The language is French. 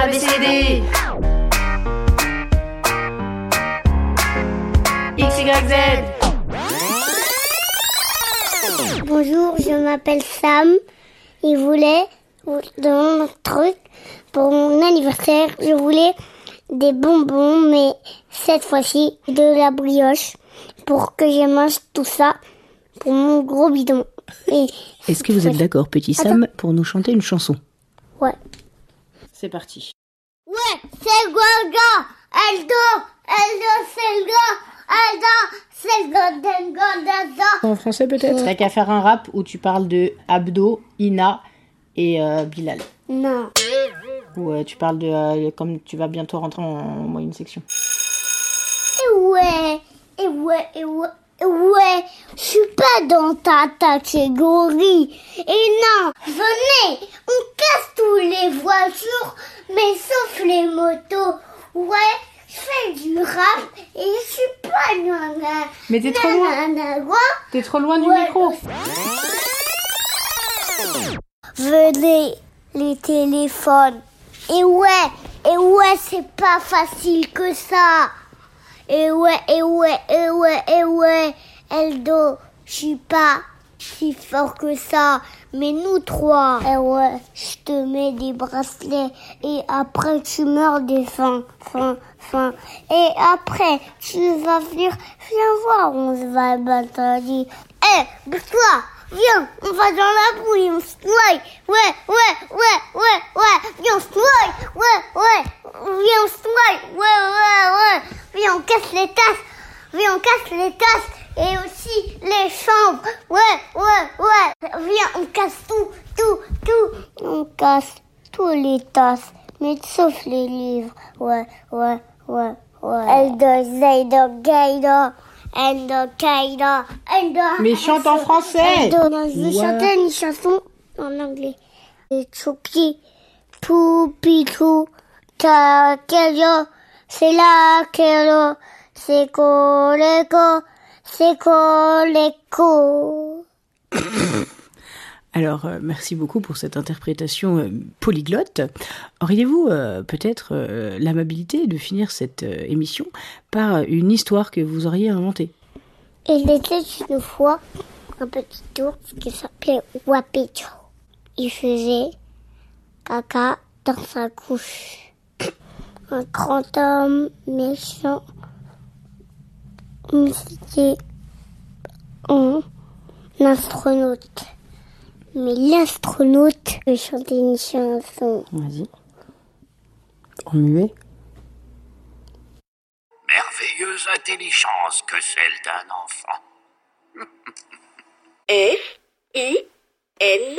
ABCD XYZ Bonjour, je m'appelle Sam. Il voulait dans mon truc pour mon anniversaire, je voulais des bonbons, mais cette fois-ci de la brioche pour que je mange tout ça pour mon gros bidon. Est-ce que vous êtes d'accord, petit Sam, pour nous chanter une chanson? Ouais. C'est parti. Ouais, c'est le gars, Eldo, Eldo, c'est le gars, Eldo, c'est. En français peut-être? T'as qu'à faire un rap où tu parles de Abdo, Ina et euh, Bilal. Non. Ou euh, tu parles de... euh, comme tu vas bientôt rentrer en, moyenne section. Et ouais, et ouais, et ouais, ouais, je suis pas dans ta catégorie. Et non, venez, on casse tous les voitures, mais sauf les motos. Ouais, je fais du rap et je suis pas nana. Mais t'es trop loin. T'es trop loin du Ouais. micro Venez, les téléphones. Et ouais, et ouais, c'est pas facile que ça. Et ouais, et ouais, et ouais, et ouais, Eldo, je suis pas si fort que ça. Mais nous trois, et ouais, je te mets des bracelets et après tu meurs des faim, faim, faim. Et après, tu vas venir, viens voir, on se va battre. Eh, bouge-toi Viens, on va dans la bouille, on se noie. Ouais, ouais, ouais, ouais, ouais. Viens, on se noie. Ouais, ouais. Viens, on se noie. Ouais, ouais, ouais. Viens, on casse les tasses. Viens, on casse les tasses. Et aussi les chambres. Ouais, ouais, ouais. Viens, on casse tout, tout, tout. On casse tous les tasses. Mais sauf les livres. Ouais, ouais, ouais, ouais. Eldo, Zaydo, Gaydo. Eldo, Kaido, Eldo. Mais chante en français Eldo, non, je vais chanter une chanson en anglais. Et Chucky, Pupitu, Takelyo, c'est la Kelo, c'est Koleko, c'est. Alors, euh, merci beaucoup pour cette interprétation euh, polyglotte. Auriez-vous euh, peut-être l'amabilité de finir cette émission par une histoire que vous auriez inventée? Il était une fois un petit ours qui s'appelait Wapicho. Il faisait caca dans sa couche. Un grand homme méchant. C'était un astronaute. Mais l'astronaute veut chanter une chanson. Vas-y. En muet Merveilleuse intelligence que celle d'un enfant. F I N